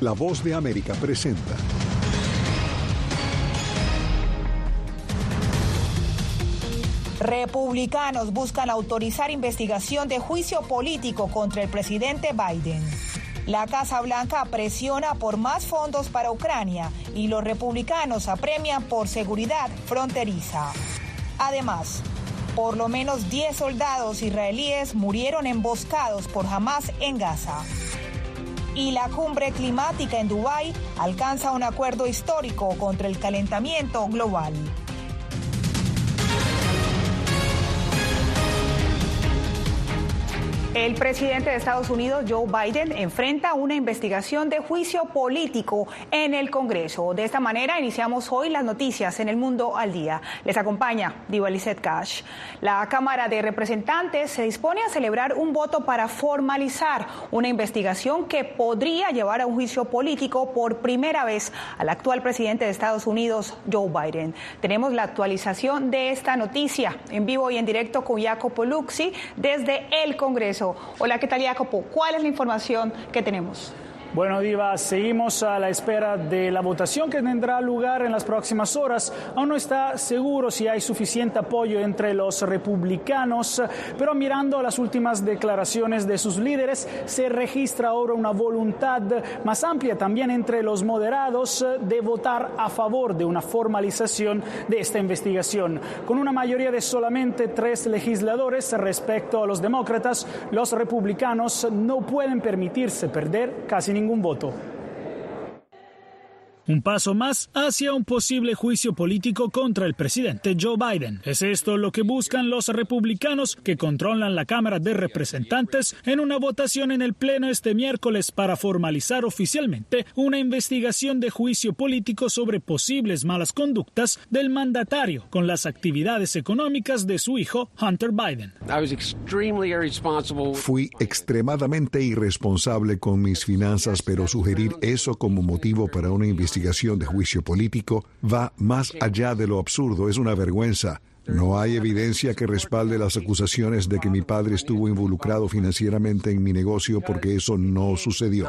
La voz de América presenta. Republicanos buscan autorizar investigación de juicio político contra el presidente Biden. La Casa Blanca presiona por más fondos para Ucrania y los republicanos apremian por seguridad fronteriza. Además, por lo menos 10 soldados israelíes murieron emboscados por Hamas en Gaza. Y la cumbre climática en Dubái alcanza un acuerdo histórico contra el calentamiento global. El presidente de Estados Unidos, Joe Biden, enfrenta una investigación de juicio político en el Congreso. De esta manera iniciamos hoy las noticias en el mundo al día. Les acompaña Diva Lizette Cash. La Cámara de Representantes se dispone a celebrar un voto para formalizar una investigación que podría llevar a un juicio político por primera vez al actual presidente de Estados Unidos, Joe Biden. Tenemos la actualización de esta noticia en vivo y en directo con Jacopo Luxi desde el Congreso. Hola, ¿qué tal, Jacopo? ¿Cuál es la información que tenemos? Bueno, Diva, seguimos a la espera de la votación que tendrá lugar en las próximas horas. Aún no está seguro si hay suficiente apoyo entre los republicanos, pero mirando las últimas declaraciones de sus líderes, se registra ahora una voluntad más amplia también entre los moderados de votar a favor de una formalización de esta investigación. Con una mayoría de solamente tres legisladores respecto a los demócratas, los republicanos no pueden permitirse perder casi ningún voto. Un paso más hacia un posible juicio político contra el presidente Joe Biden. Es esto lo que buscan los republicanos que controlan la Cámara de Representantes en una votación en el Pleno este miércoles para formalizar oficialmente una investigación de juicio político sobre posibles malas conductas del mandatario con las actividades económicas de su hijo Hunter Biden. Fui extremadamente irresponsable con mis finanzas, pero sugerir eso como motivo para una investigación investigación de juicio político va más allá de lo absurdo, es una vergüenza. No hay evidencia que respalde las acusaciones de que mi padre estuvo involucrado financieramente en mi negocio porque eso no sucedió.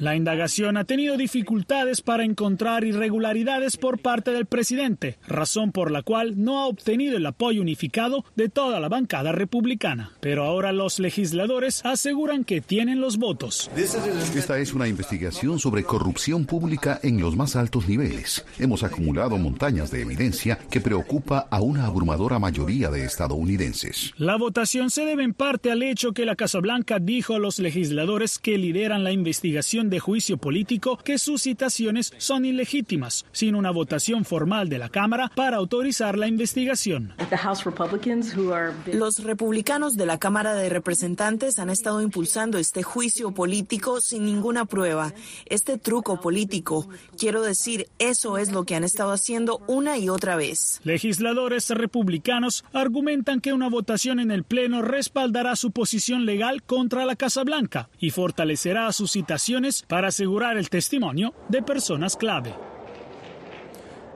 La indagación ha tenido dificultades para encontrar irregularidades por parte del presidente, razón por la cual no ha obtenido el apoyo unificado de toda la bancada republicana. Pero ahora los legisladores aseguran que tienen los votos. Esta es una investigación sobre corrupción pública en los más altos niveles. Hemos acumulado montañas de evidencia que preocupa a una abrumadora mayoría de estadounidenses. La votación se debe en parte al hecho que la Casa Blanca dijo a los legisladores que lideran la investigación de juicio político que sus citaciones son ilegítimas, sin una votación formal de la Cámara para autorizar la investigación. Los republicanos de la Cámara de Representantes han estado impulsando este juicio político sin ninguna prueba, este truco político. Quiero decir, eso es lo que han estado haciendo una y otra vez. Legisladores republicanos argumentan que una votación en el Pleno respaldará su posición legal contra la Casa Blanca y fortalecerá sus citaciones para asegurar el testimonio de personas clave.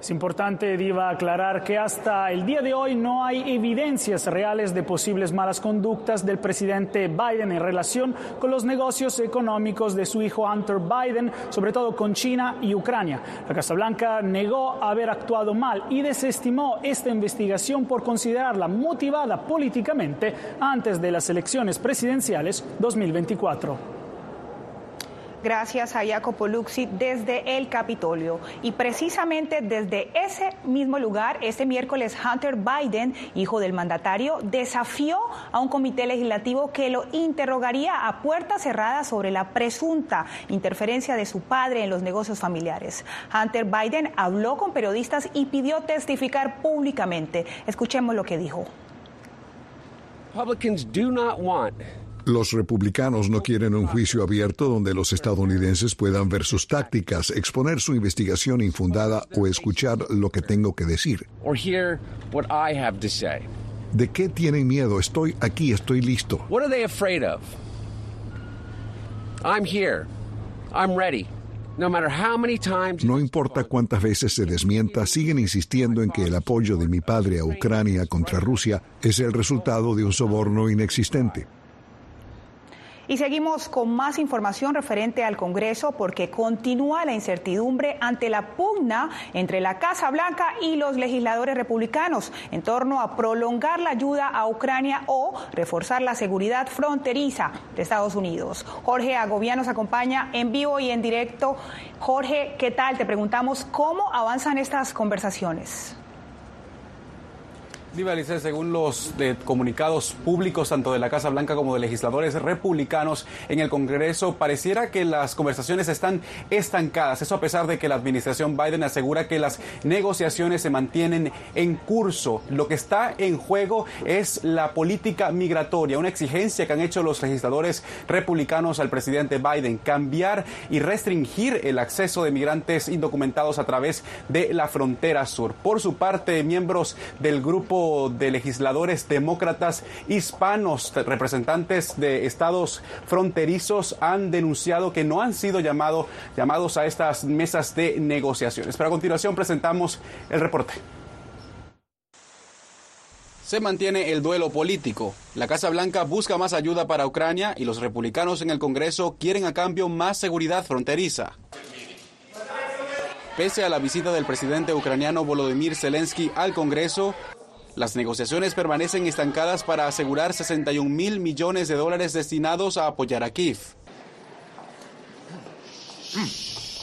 Es importante, Diva, aclarar que hasta el día de hoy no hay evidencias reales de posibles malas conductas del presidente Biden en relación con los negocios económicos de su hijo Hunter Biden, sobre todo con China y Ucrania. La Casa Blanca negó haber actuado mal y desestimó esta investigación por considerarla motivada políticamente antes de las elecciones presidenciales 2024. Gracias a Jacopo Luxi desde el Capitolio. Y precisamente desde ese mismo lugar, este miércoles Hunter Biden, hijo del mandatario, desafió a un comité legislativo que lo interrogaría a puerta cerrada sobre la presunta interferencia de su padre en los negocios familiares. Hunter Biden habló con periodistas y pidió testificar públicamente. Escuchemos lo que dijo. Republicans do not want los republicanos no quieren un juicio abierto donde los estadounidenses puedan ver sus tácticas, exponer su investigación infundada o escuchar lo que tengo que decir. ¿De qué tienen miedo? Estoy aquí, estoy listo. No importa cuántas veces se desmienta, siguen insistiendo en que el apoyo de mi padre a Ucrania contra Rusia es el resultado de un soborno inexistente. Y seguimos con más información referente al Congreso porque continúa la incertidumbre ante la pugna entre la Casa Blanca y los legisladores republicanos en torno a prolongar la ayuda a Ucrania o reforzar la seguridad fronteriza de Estados Unidos. Jorge Agobián nos acompaña en vivo y en directo. Jorge, ¿qué tal? Te preguntamos cómo avanzan estas conversaciones. Según los comunicados públicos tanto de la Casa Blanca como de legisladores republicanos en el Congreso, pareciera que las conversaciones están estancadas. Eso a pesar de que la administración Biden asegura que las negociaciones se mantienen en curso. Lo que está en juego es la política migratoria, una exigencia que han hecho los legisladores republicanos al presidente Biden, cambiar y restringir el acceso de migrantes indocumentados a través de la frontera sur. Por su parte, miembros del grupo de legisladores demócratas hispanos, representantes de estados fronterizos, han denunciado que no han sido llamado, llamados a estas mesas de negociaciones. Pero a continuación presentamos el reporte. Se mantiene el duelo político. La Casa Blanca busca más ayuda para Ucrania y los republicanos en el Congreso quieren a cambio más seguridad fronteriza. Pese a la visita del presidente ucraniano Volodymyr Zelensky al Congreso, las negociaciones permanecen estancadas para asegurar 61 mil millones de dólares destinados a apoyar a Kiev.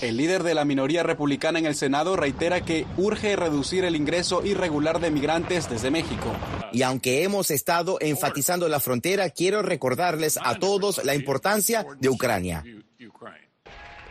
El líder de la minoría republicana en el Senado reitera que urge reducir el ingreso irregular de migrantes desde México. Y aunque hemos estado enfatizando la frontera, quiero recordarles a todos la importancia de Ucrania.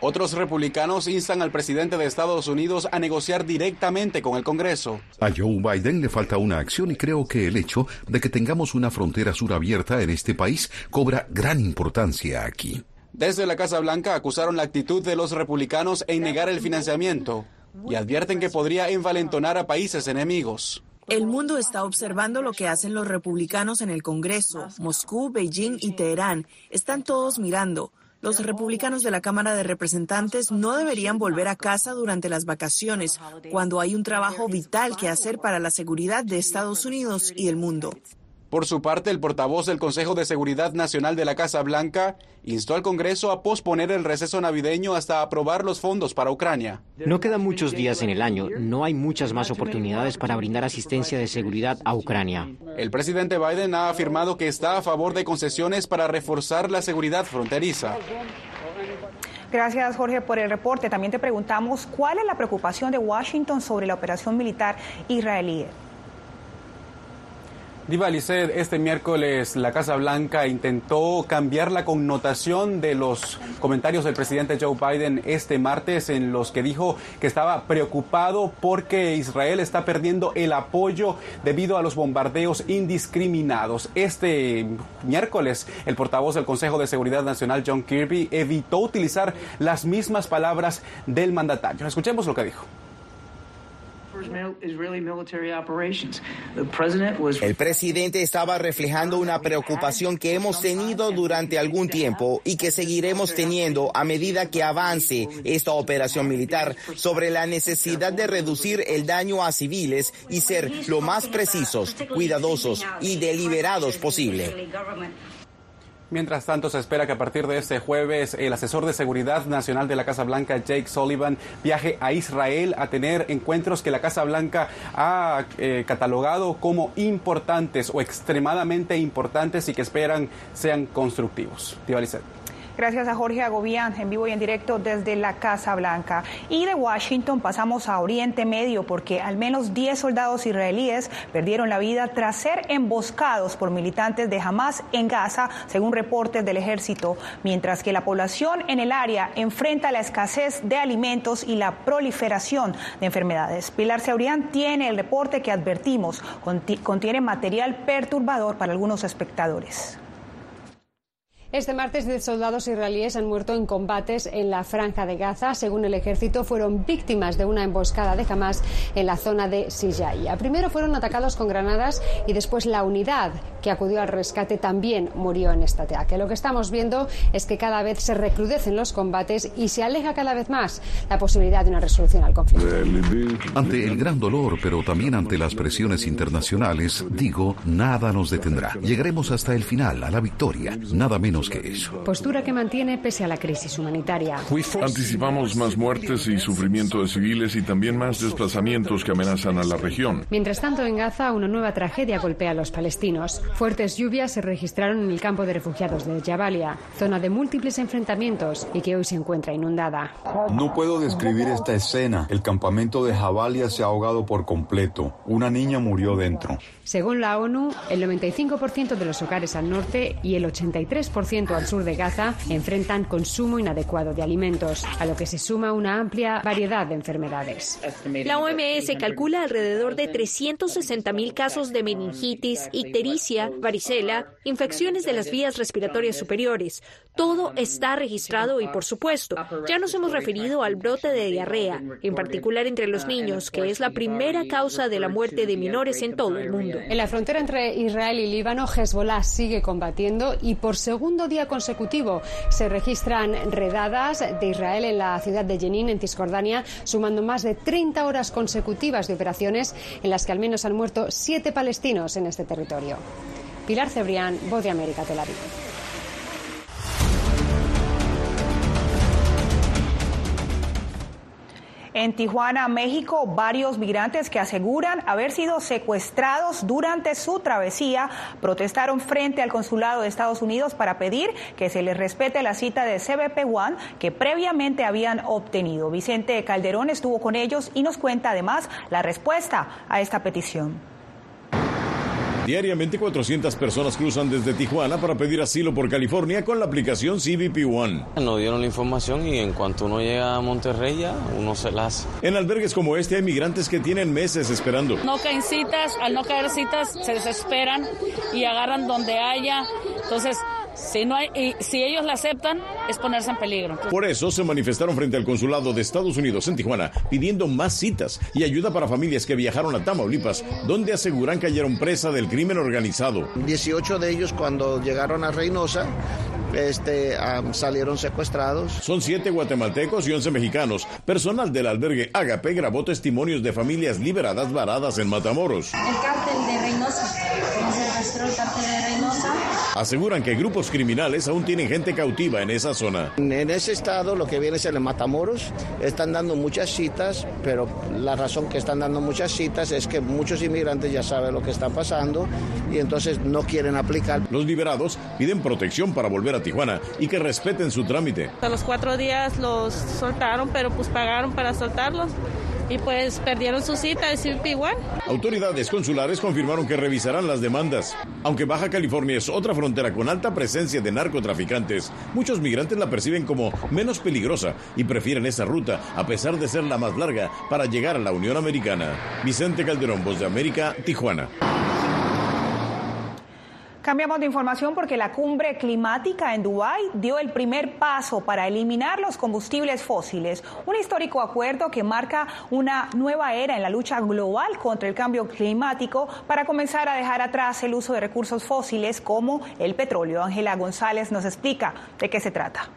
Otros republicanos instan al presidente de Estados Unidos a negociar directamente con el Congreso. A Joe Biden le falta una acción y creo que el hecho de que tengamos una frontera sur abierta en este país cobra gran importancia aquí. Desde la Casa Blanca acusaron la actitud de los republicanos en negar el financiamiento y advierten que podría envalentonar a países enemigos. El mundo está observando lo que hacen los republicanos en el Congreso. Moscú, Beijing y Teherán están todos mirando. Los republicanos de la Cámara de Representantes no deberían volver a casa durante las vacaciones, cuando hay un trabajo vital que hacer para la seguridad de Estados Unidos y el mundo. Por su parte, el portavoz del Consejo de Seguridad Nacional de la Casa Blanca instó al Congreso a posponer el receso navideño hasta aprobar los fondos para Ucrania. No quedan muchos días en el año, no hay muchas más oportunidades para brindar asistencia de seguridad a Ucrania. El presidente Biden ha afirmado que está a favor de concesiones para reforzar la seguridad fronteriza. Gracias, Jorge, por el reporte. También te preguntamos cuál es la preocupación de Washington sobre la operación militar israelí. Diva Lisset, este miércoles la Casa Blanca intentó cambiar la connotación de los comentarios del presidente Joe Biden este martes en los que dijo que estaba preocupado porque Israel está perdiendo el apoyo debido a los bombardeos indiscriminados. Este miércoles el portavoz del Consejo de Seguridad Nacional John Kirby evitó utilizar las mismas palabras del mandatario. Escuchemos lo que dijo. El presidente estaba reflejando una preocupación que hemos tenido durante algún tiempo y que seguiremos teniendo a medida que avance esta operación militar sobre la necesidad de reducir el daño a civiles y ser lo más precisos, cuidadosos y deliberados posible. Mientras tanto, se espera que a partir de este jueves el asesor de seguridad nacional de la Casa Blanca, Jake Sullivan, viaje a Israel a tener encuentros que la Casa Blanca ha eh, catalogado como importantes o extremadamente importantes y que esperan sean constructivos. Gracias a Jorge Agobián en vivo y en directo desde la Casa Blanca. Y de Washington pasamos a Oriente Medio porque al menos 10 soldados israelíes perdieron la vida tras ser emboscados por militantes de Hamas en Gaza, según reportes del ejército, mientras que la población en el área enfrenta la escasez de alimentos y la proliferación de enfermedades. Pilar Seurián tiene el reporte que advertimos, contiene material perturbador para algunos espectadores. Este martes, 10 soldados israelíes han muerto en combates en la franja de Gaza. Según el ejército, fueron víctimas de una emboscada de Hamas en la zona de Sijaya. Primero fueron atacados con granadas y después la unidad que acudió al rescate también murió en este ataque. Lo que estamos viendo es que cada vez se recrudecen los combates y se aleja cada vez más la posibilidad de una resolución al conflicto. Ante el gran dolor, pero también ante las presiones internacionales, digo, nada nos detendrá. Llegaremos hasta el final, a la victoria. Nada menos menos que eso. Postura que mantiene pese a la crisis humanitaria. Anticipamos más muertes y sufrimiento de civiles y también más desplazamientos que amenazan a la región. Mientras tanto, en Gaza, una nueva tragedia golpea a los palestinos. Fuertes lluvias se registraron en el campo de refugiados de Jabalia, zona de múltiples enfrentamientos y que hoy se encuentra inundada. No puedo describir esta escena. El campamento de Jabalia se ha ahogado por completo. Una niña murió dentro. Según la ONU, el 95% de los hogares al norte y el 83% al sur de Gaza enfrentan consumo inadecuado de alimentos, a lo que se suma una amplia variedad de enfermedades. La OMS calcula alrededor de 360.000 casos de meningitis, ictericia, varicela, infecciones de las vías respiratorias superiores. Todo está registrado y, por supuesto, ya nos hemos referido al brote de diarrea, en particular entre los niños, que es la primera causa de la muerte de menores en todo el mundo. En la frontera entre Israel y Líbano, Hezbollah sigue combatiendo y por segundo día consecutivo se registran redadas de Israel en la ciudad de Jenin, en Cisjordania, sumando más de 30 horas consecutivas de operaciones en las que al menos han muerto siete palestinos en este territorio. Pilar Cebrián, Voz de América, Tel Aviv. En Tijuana, México, varios migrantes que aseguran haber sido secuestrados durante su travesía protestaron frente al consulado de Estados Unidos para pedir que se les respete la cita de CBP One que previamente habían obtenido. Vicente Calderón estuvo con ellos y nos cuenta además la respuesta a esta petición. Diariamente 400 personas cruzan desde Tijuana para pedir asilo por California con la aplicación CBP One. Nos dieron la información y en cuanto uno llega a Monterrey ya uno se la hace. En albergues como este hay migrantes que tienen meses esperando. No caen citas, al no caer citas se desesperan y agarran donde haya. Entonces si, no hay, y si ellos la aceptan, es ponerse en peligro. Por eso se manifestaron frente al consulado de Estados Unidos en Tijuana pidiendo más citas y ayuda para familias que viajaron a Tamaulipas, donde aseguran cayeron presa del crimen organizado. 18 de ellos cuando llegaron a Reynosa este, salieron secuestrados. Son siete guatemaltecos y once mexicanos. Personal del albergue Agape grabó testimonios de familias liberadas varadas en Matamoros. El cártel de Reynosa. el cártel de Reynosa. Aseguran que grupos criminales aún tienen gente cautiva en esa zona. En ese estado, lo que viene es el Matamoros, están dando muchas citas, pero la razón que están dando muchas citas es que muchos inmigrantes ya saben lo que está pasando y entonces no quieren aplicar. Los liberados piden protección para volver a Tijuana y que respeten su trámite. A los cuatro días los soltaron, pero pues pagaron para soltarlos y pues perdieron su cita de igual. Autoridades consulares confirmaron que revisarán las demandas. Aunque Baja California es otra frontera con alta presencia de narcotraficantes, muchos migrantes la perciben como menos peligrosa y prefieren esa ruta, a pesar de ser la más larga, para llegar a la Unión Americana. Vicente Calderón, Voz de América, Tijuana. Cambiamos de información porque la cumbre climática en Dubái dio el primer paso para eliminar los combustibles fósiles, un histórico acuerdo que marca una nueva era en la lucha global contra el cambio climático para comenzar a dejar atrás el uso de recursos fósiles como el petróleo. Ángela González nos explica de qué se trata.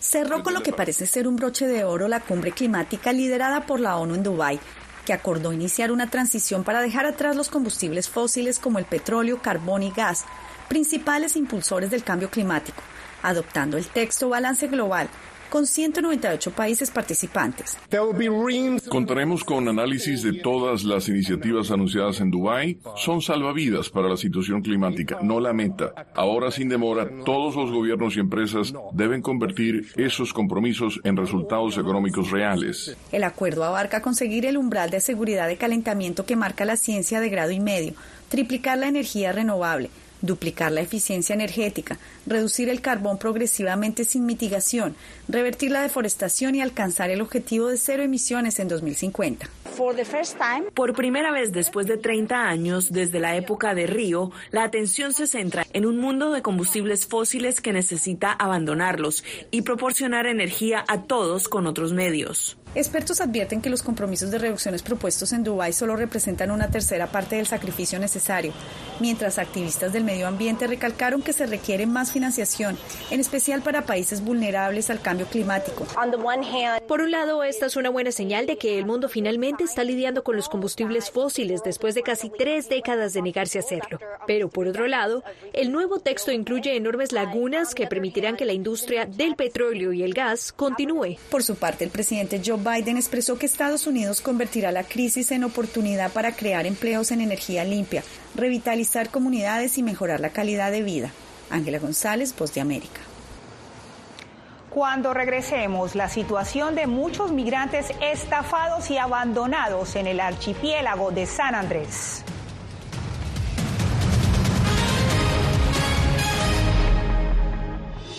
Cerró con lo que parece ser un broche de oro la cumbre climática liderada por la ONU en Dubái, que acordó iniciar una transición para dejar atrás los combustibles fósiles como el petróleo, carbón y gas, principales impulsores del cambio climático, adoptando el texto Balance Global, con 198 países participantes. Contaremos con análisis de todas las iniciativas anunciadas en Dubái. Son salvavidas para la situación climática, no la meta. Ahora, sin demora, todos los gobiernos y empresas deben convertir esos compromisos en resultados económicos reales. El acuerdo abarca conseguir el umbral de seguridad de calentamiento que marca la ciencia de grado y medio, triplicar la energía renovable, duplicar la eficiencia energética, reducir el carbón progresivamente sin mitigación, revertir la deforestación y alcanzar el objetivo de cero emisiones en 2050. Por primera vez después de 30 años, desde la época de Río, la atención se centra en un mundo de combustibles fósiles que necesita abandonarlos y proporcionar energía a todos con otros medios. Expertos advierten que los compromisos de reducciones propuestos en Dubái solo representan una tercera parte del sacrificio necesario, mientras activistas del medio ambiente recalcaron que se requiere más financiación, en especial para países vulnerables al cambio climático. Por un lado, esta es una buena señal de que el mundo finalmente está lidiando con los combustibles fósiles después de casi tres décadas de negarse a hacerlo. Pero por otro lado, el nuevo texto incluye enormes lagunas que permitirán que la industria del petróleo y el gas continúe. Por su parte, el presidente Joe Biden expresó que Estados Unidos convertirá la crisis en oportunidad para crear empleos en energía limpia, revitalizar comunidades y mejorar la calidad de vida. Ángela González, Voz de América. Cuando regresemos, la situación de muchos migrantes estafados y abandonados en el archipiélago de San Andrés.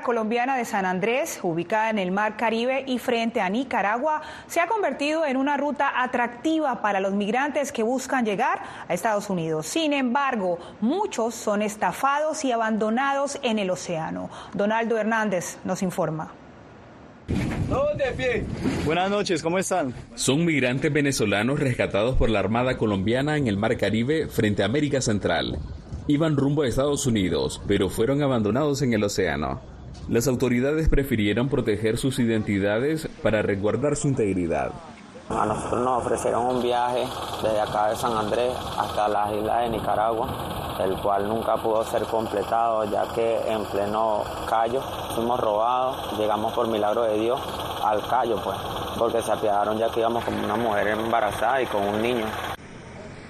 isla colombiana de San Andrés, ubicada en el Mar Caribe y frente a Nicaragua, se ha convertido en una ruta atractiva para los migrantes que buscan llegar a Estados Unidos. Sin embargo, muchos son estafados y abandonados en el océano. Donaldo Hernández nos informa. Buenas noches, ¿cómo están? Son migrantes venezolanos rescatados por la Armada colombiana en el Mar Caribe frente a América Central iban rumbo a Estados Unidos, pero fueron abandonados en el océano. Las autoridades prefirieron proteger sus identidades para resguardar su integridad. A nosotros nos ofrecieron un viaje desde acá de San Andrés hasta las islas de Nicaragua, el cual nunca pudo ser completado ya que en pleno callo fuimos robados, llegamos por milagro de Dios al callo pues, porque se apiadaron ya que íbamos como una mujer embarazada y con un niño.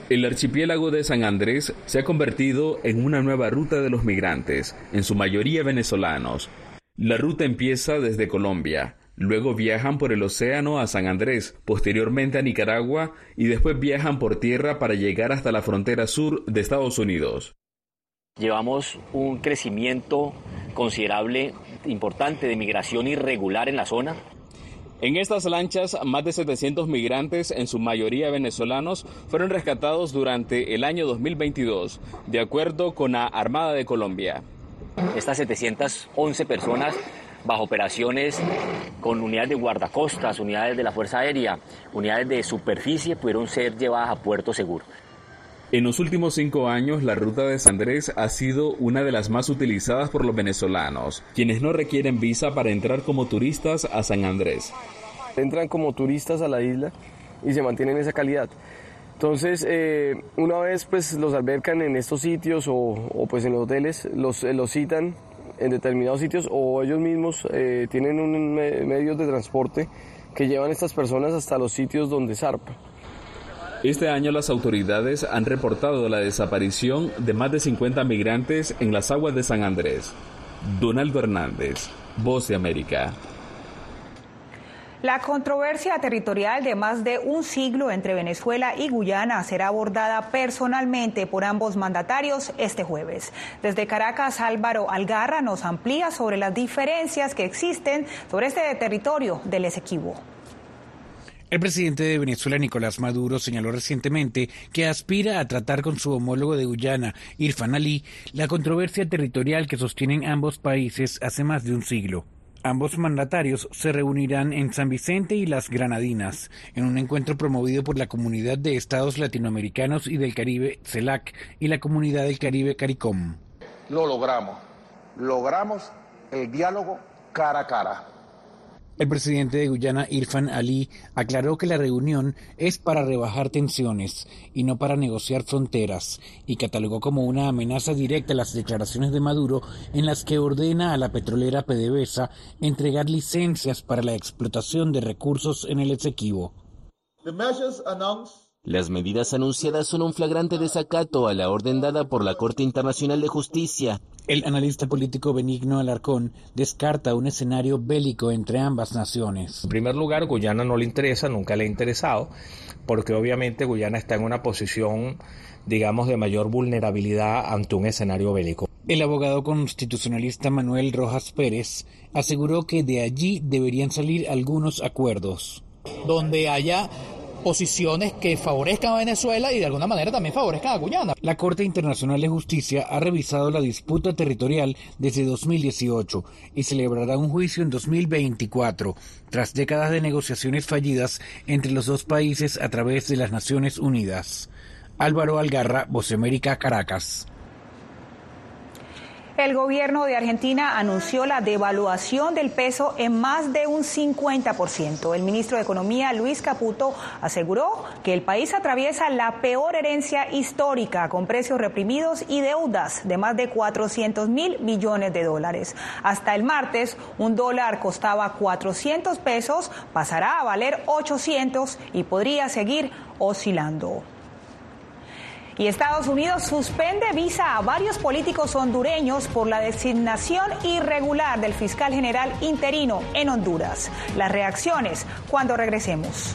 El archipiélago de San Andrés se ha convertido en una nueva ruta de los migrantes, en su mayoría venezolanos. La ruta empieza desde Colombia, luego viajan por el océano a San Andrés, posteriormente a Nicaragua y después viajan por tierra para llegar hasta la frontera sur de Estados Unidos. Llevamos un crecimiento considerable, importante de migración irregular en la zona. En estas lanchas, más de 700 migrantes, en su mayoría venezolanos, fueron rescatados durante el año 2022, de acuerdo con la Armada de Colombia. Estas 711 personas bajo operaciones con unidades de guardacostas, unidades de la Fuerza Aérea, unidades de superficie, pudieron ser llevadas a puerto seguro. En los últimos cinco años, la ruta de San Andrés ha sido una de las más utilizadas por los venezolanos, quienes no requieren visa para entrar como turistas a San Andrés. Entran como turistas a la isla y se mantienen esa calidad. Entonces, eh, una vez pues los albercan en estos sitios o, pues en los hoteles, los, eh, los citan en determinados sitios o ellos mismos eh, tienen un medios de transporte que llevan estas personas hasta los sitios donde zarpa. Este año las autoridades han reportado la desaparición de más de 50 migrantes en las aguas de San Andrés. Donaldo Hernández, Voz de América. La controversia territorial de más de un siglo entre Venezuela y Guyana será abordada personalmente por ambos mandatarios este jueves. Desde Caracas, Álvaro Algarra nos amplía sobre las diferencias que existen sobre este territorio del Esequibo. El presidente de Venezuela, Nicolás Maduro, señaló recientemente que aspira a tratar con su homólogo de Guyana, Irfan Ali, la controversia territorial que sostienen ambos países hace más de un siglo. Ambos mandatarios se reunirán en San Vicente y las Granadinas, en un encuentro promovido por la Comunidad de Estados Latinoamericanos y del Caribe, CELAC, y la Comunidad del Caribe, CARICOM. Lo logramos. Logramos el diálogo cara a cara el presidente de Guyana, Irfan Ali, aclaró que la reunión es para rebajar tensiones y no para negociar fronteras, y catalogó como una amenaza directa las declaraciones de Maduro en las que ordena a la petrolera PDVSA entregar licencias para la explotación de recursos en el Esequibo. Las medidas anunciadas son un flagrante desacato a la orden dada por la Corte Internacional de Justicia. El analista político Benigno Alarcón descarta un escenario bélico entre ambas naciones. En primer lugar, Guyana no le interesa, nunca le ha interesado, porque obviamente Guyana está en una posición, digamos, de mayor vulnerabilidad ante un escenario bélico. El abogado constitucionalista Manuel Rojas Pérez aseguró que de allí deberían salir algunos acuerdos. Donde haya posiciones que favorezcan a Venezuela y de alguna manera también favorezcan a Guyana. La Corte Internacional de Justicia ha revisado la disputa territorial desde 2018 y celebrará un juicio en 2024, tras décadas de negociaciones fallidas entre los dos países a través de las Naciones Unidas. Álvaro Algarra, América, Caracas. El gobierno de Argentina anunció la devaluación del peso en más de un 50%. El ministro de Economía, Luis Caputo, aseguró que el país atraviesa la peor herencia histórica con precios reprimidos y deudas de más de 400 mil millones de dólares. Hasta el martes, un dólar costaba 400 pesos, pasará a valer 800 y podría seguir oscilando. Y Estados Unidos suspende visa a varios políticos hondureños por la designación irregular del fiscal general interino en Honduras. Las reacciones cuando regresemos.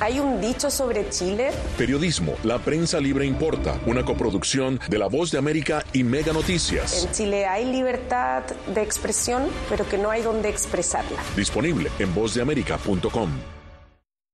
¿Hay un dicho sobre Chile? Periodismo, la prensa libre importa, una coproducción de La Voz de América y Mega Noticias. En Chile hay libertad de expresión, pero que no hay donde expresarla. Disponible en vozdeamerica.com.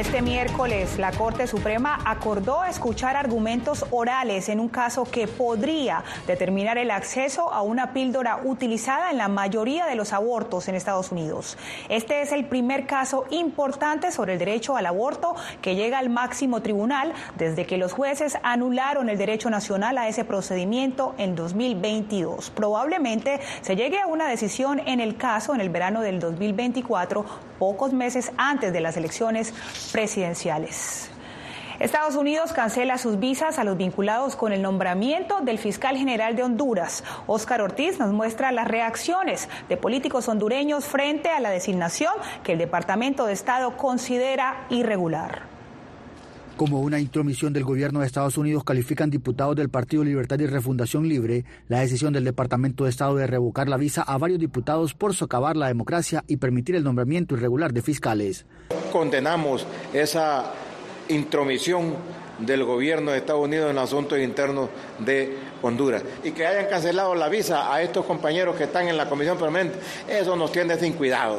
Este miércoles, la Corte Suprema acordó escuchar argumentos orales en un caso que podría determinar el acceso a una píldora utilizada en la mayoría de los abortos en Estados Unidos. Este es el primer caso importante sobre el derecho al aborto que llega al máximo tribunal desde que los jueces anularon el derecho nacional a ese procedimiento en 2022. Probablemente se llegue a una decisión en el caso en el verano del 2024, pocos meses antes de las elecciones presidenciales. Estados Unidos cancela sus visas a los vinculados con el nombramiento del fiscal general de Honduras. Óscar Ortiz nos muestra las reacciones de políticos hondureños frente a la designación que el Departamento de Estado considera irregular. Como una intromisión del gobierno de Estados Unidos califican diputados del Partido Libertad y Refundación Libre la decisión del Departamento de Estado de revocar la visa a varios diputados por socavar la democracia y permitir el nombramiento irregular de fiscales. Condenamos esa intromisión del gobierno de Estados Unidos en asuntos internos de Honduras. Y que hayan cancelado la visa a estos compañeros que están en la comisión permanente, eso nos tiene sin cuidado.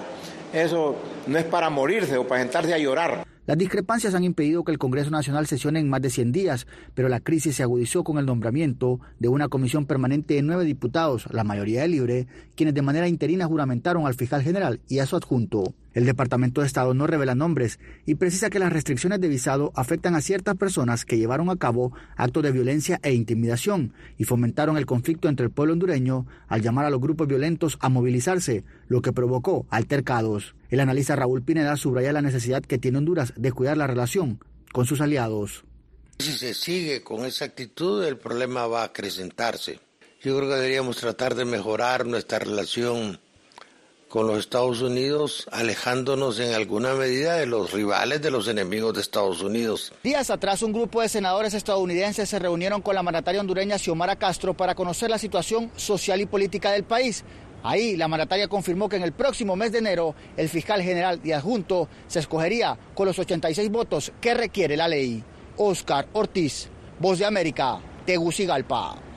Eso no es para morirse o para sentarse a llorar. Las discrepancias han impedido que el Congreso Nacional sesione en más de 100 días, pero la crisis se agudizó con el nombramiento de una comisión permanente de nueve diputados, la mayoría de libre, quienes de manera interina juramentaron al fiscal general y a su adjunto. El Departamento de Estado no revela nombres y precisa que las restricciones de visado afectan a ciertas personas que llevaron a cabo actos de violencia e intimidación y fomentaron el conflicto entre el pueblo hondureño al llamar a los grupos violentos a movilizarse, lo que provocó altercados. El analista Raúl Pineda subraya la necesidad que tiene Honduras de cuidar la relación con sus aliados. Si se sigue con esa actitud, el problema va a acrecentarse. Yo creo que deberíamos tratar de mejorar nuestra relación con los Estados Unidos, alejándonos en alguna medida de los rivales, de los enemigos de Estados Unidos. Días atrás, un grupo de senadores estadounidenses se reunieron con la mandataria hondureña Xiomara Castro para conocer la situación social y política del país. Ahí, la mandataria confirmó que en el próximo mes de enero, el fiscal general y adjunto se escogería con los 86 votos que requiere la ley. Oscar Ortiz, Voz de América, Tegucigalpa.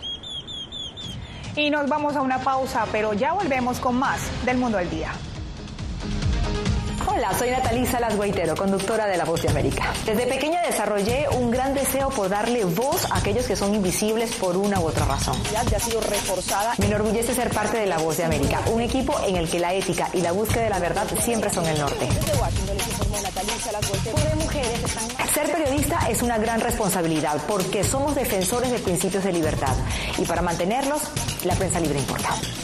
Y nos vamos a una pausa, pero ya volvemos con más del Mundo al Día. Hola, soy Natalí Salas Guaitero, conductora de La Voz de América. Desde pequeña desarrollé un gran deseo por darle voz a aquellos que son invisibles por una u otra razón. Ya ha sido reforzada. Me enorgullece ser parte de La Voz de América, un equipo en el que la ética y la búsqueda de la verdad siempre son el norte. Ser periodista es una gran responsabilidad porque somos defensores de principios de libertad y para mantenerlos, la prensa libre importa.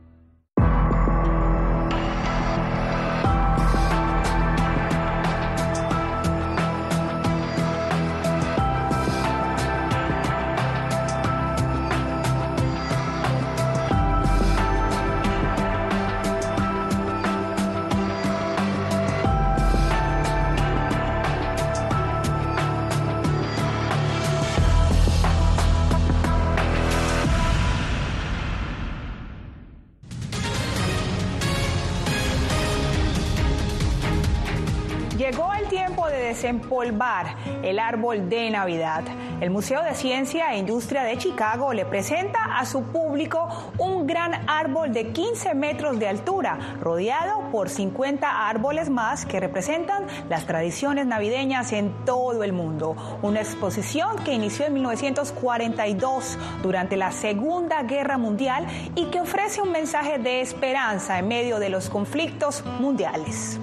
Desempolvar el árbol de Navidad. El Museo de Ciencia e Industria de Chicago le presenta a su público un gran árbol de 15 metros de altura, rodeado por 50 árboles más que representan las tradiciones navideñas en todo el mundo. Una exposición que inició en 1942 durante la Segunda Guerra Mundial y que ofrece un mensaje de esperanza en medio de los conflictos mundiales.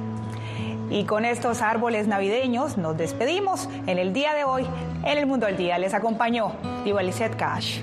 Y con estos árboles navideños nos despedimos en el día de hoy. En el Mundo del Día les acompañó Diva Cash.